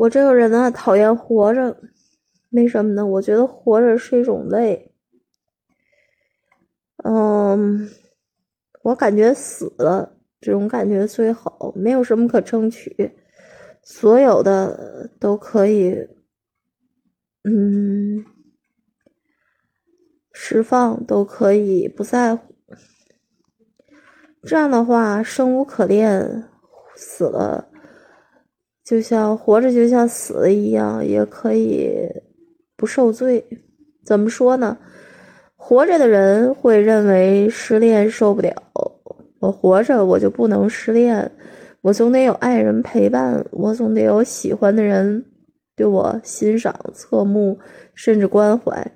我这个人呢，讨厌活着，为什么呢？我觉得活着是一种累。嗯，我感觉死了这种感觉最好，没有什么可争取，所有的都可以，嗯，释放都可以不在乎。这样的话，生无可恋，死了就像活着，就像死了一样，也可以不受罪。怎么说呢？活着的人会认为失恋受不了，我活着我就不能失恋，我总得有爱人陪伴，我总得有喜欢的人对我欣赏、侧目，甚至关怀。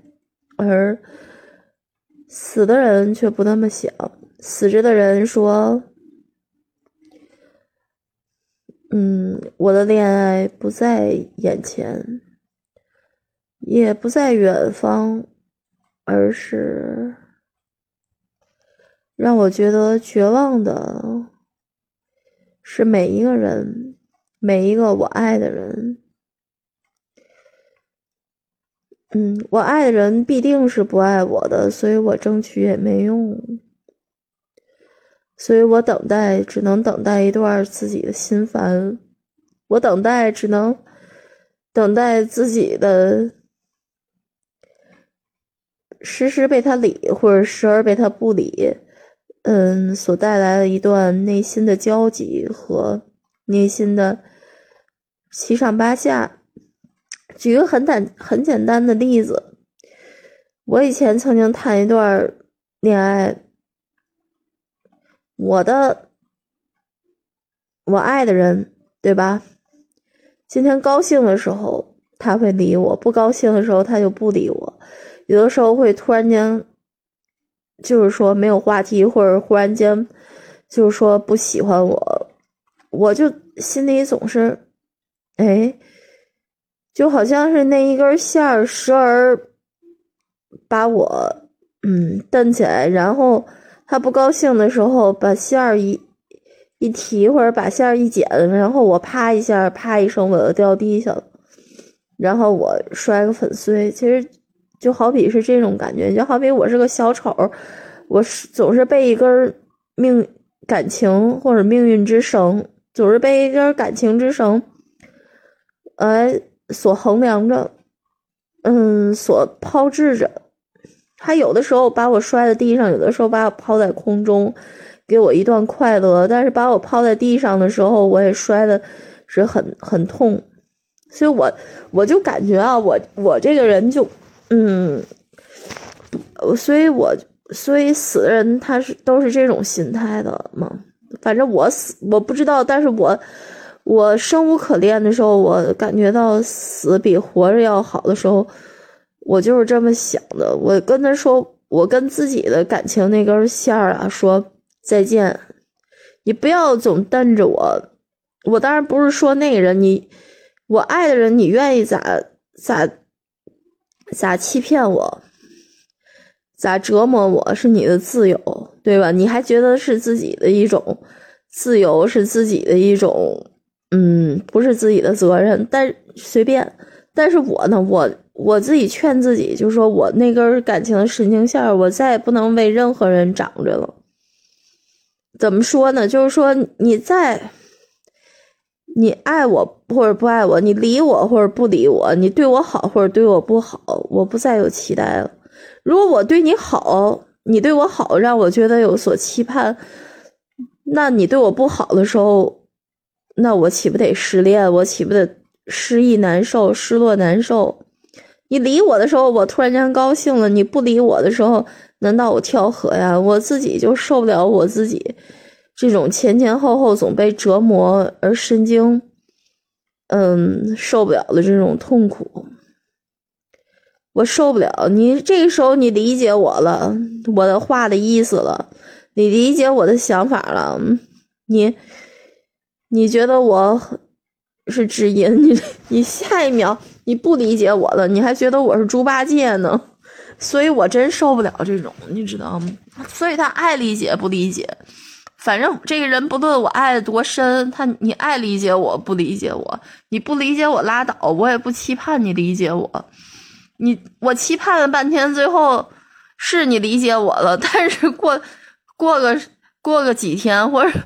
而死的人却不那么想。死着的人说：“嗯，我的恋爱不在眼前，也不在远方，而是让我觉得绝望的，是每一个人，每一个我爱的人。嗯，我爱的人必定是不爱我的，所以我争取也没用。”所以我等待，只能等待一段自己的心烦。我等待，只能等待自己的时时被他理，或者时而被他不理。嗯，所带来的一段内心的焦急和内心的七上八下。举个很简很简单的例子，我以前曾经谈一段恋爱。我的，我爱的人，对吧？今天高兴的时候他会理我，不高兴的时候他就不理我。有的时候会突然间，就是说没有话题，或者忽然间就是说不喜欢我，我就心里总是，哎，就好像是那一根线儿时而把我嗯蹬起来，然后。他不高兴的时候，把线儿一一提，或者把线儿一剪，然后我啪一下，啪一声，我就掉地下了，然后我摔个粉碎。其实就好比是这种感觉，就好比我是个小丑，我是总是被一根命感情或者命运之绳，总是被一根感情之绳，呃，所衡量着，嗯，所抛掷着。他有的时候把我摔在地上，有的时候把我抛在空中，给我一段快乐。但是把我抛在地上的时候，我也摔的是很很痛。所以我我就感觉啊，我我这个人就嗯，所以我所以死的人他是都是这种心态的嘛。反正我死我不知道，但是我我生无可恋的时候，我感觉到死比活着要好的时候。我就是这么想的，我跟他说，我跟自己的感情那根线儿啊说再见，你不要总瞪着我。我当然不是说那个人，你我爱的人，你愿意咋咋咋欺骗我，咋折磨我是你的自由，对吧？你还觉得是自己的一种自由，是自己的一种嗯，不是自己的责任，但随便。但是我呢，我。我自己劝自己，就是说我那根感情的神经线，我再也不能为任何人长着了。怎么说呢？就是说，你在，你爱我或者不爱我，你理我或者不理我，你对我好或者对我不好，我不再有期待了。如果我对你好，你对我好，让我觉得有所期盼，那你对我不好的时候，那我岂不得失恋？我岂不得失意难受、失落难受？你理我的时候，我突然间高兴了；你不理我的时候，难道我跳河呀？我自己就受不了我自己这种前前后后总被折磨而神经，嗯，受不了的这种痛苦，我受不了。你这个时候你理解我了，我的话的意思了，你理解我的想法了，你你觉得我是知音？你你下一秒。你不理解我了，你还觉得我是猪八戒呢，所以我真受不了这种，你知道吗？所以他爱理解不理解，反正这个人不论我爱的多深，他你爱理解我不理解我，你不理解我拉倒，我也不期盼你理解我。你我期盼了半天，最后是你理解我了，但是过过个过个几天或者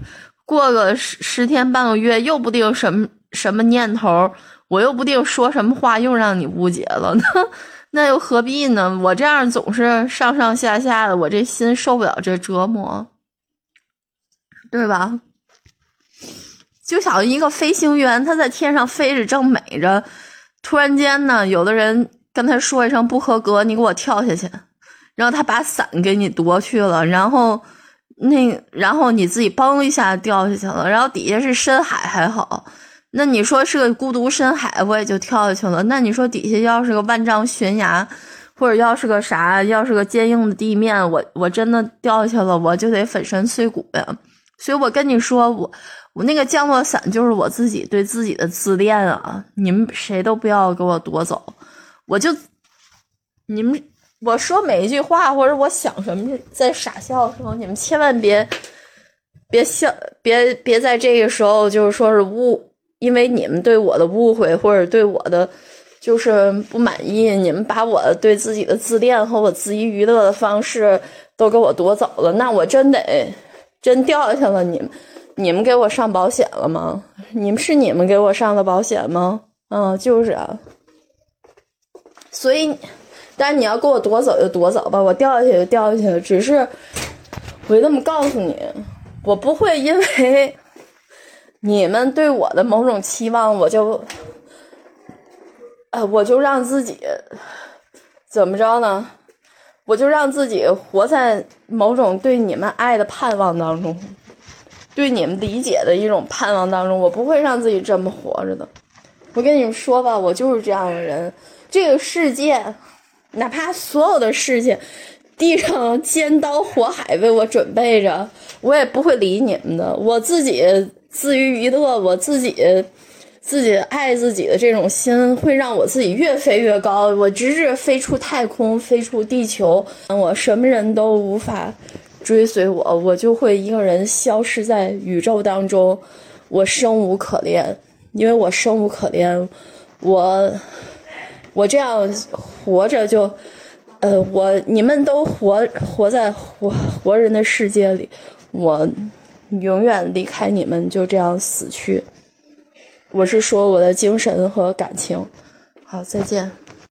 过个十十天半个月，又不定什么什么念头，我又不定说什么话，又让你误解了，呢那又何必呢？我这样总是上上下下的，我这心受不了这折磨。对吧？就像一个飞行员，他在天上飞着，正美着，突然间呢，有的人跟他说一声不合格，你给我跳下去，然后他把伞给你夺去了，然后那然后你自己嘣一下掉下去了，然后底下是深海还好，那你说是个孤独深海，我也就跳下去了。那你说底下要是个万丈悬崖，或者要是个啥，要是个坚硬的地面，我我真的掉下去了，我就得粉身碎骨呀。所以我跟你说，我我那个降落伞就是我自己对自己的自恋啊！你们谁都不要给我夺走，我就你们我说每一句话或者我想什么在傻笑的时候，你们千万别别笑，别别在这个时候就是说是误，因为你们对我的误会或者对我的就是不满意，你们把我对自己的自恋和我自娱娱乐的方式都给我夺走了，那我真得。真掉下去了，你们，你们给我上保险了吗？你们是你们给我上的保险吗？嗯，就是啊。所以，但你要给我夺走就夺走吧，我掉下去就掉下去了。只是，我就这么告诉你，我不会因为你们对我的某种期望，我就，呃，我就让自己怎么着呢？我就让自己活在某种对你们爱的盼望当中，对你们理解的一种盼望当中。我不会让自己这么活着的。我跟你们说吧，我就是这样的人。这个世界，哪怕所有的事情，地上尖刀火海为我准备着，我也不会理你们的。我自己自娱娱乐，我自己。自己爱自己的这种心，会让我自己越飞越高。我直至飞出太空，飞出地球，我什么人都无法追随我，我就会一个人消失在宇宙当中。我生无可恋，因为我生无可恋。我我这样活着就，呃，我你们都活活在活活人的世界里，我永远离开你们，就这样死去。我是说我的精神和感情，好，再见。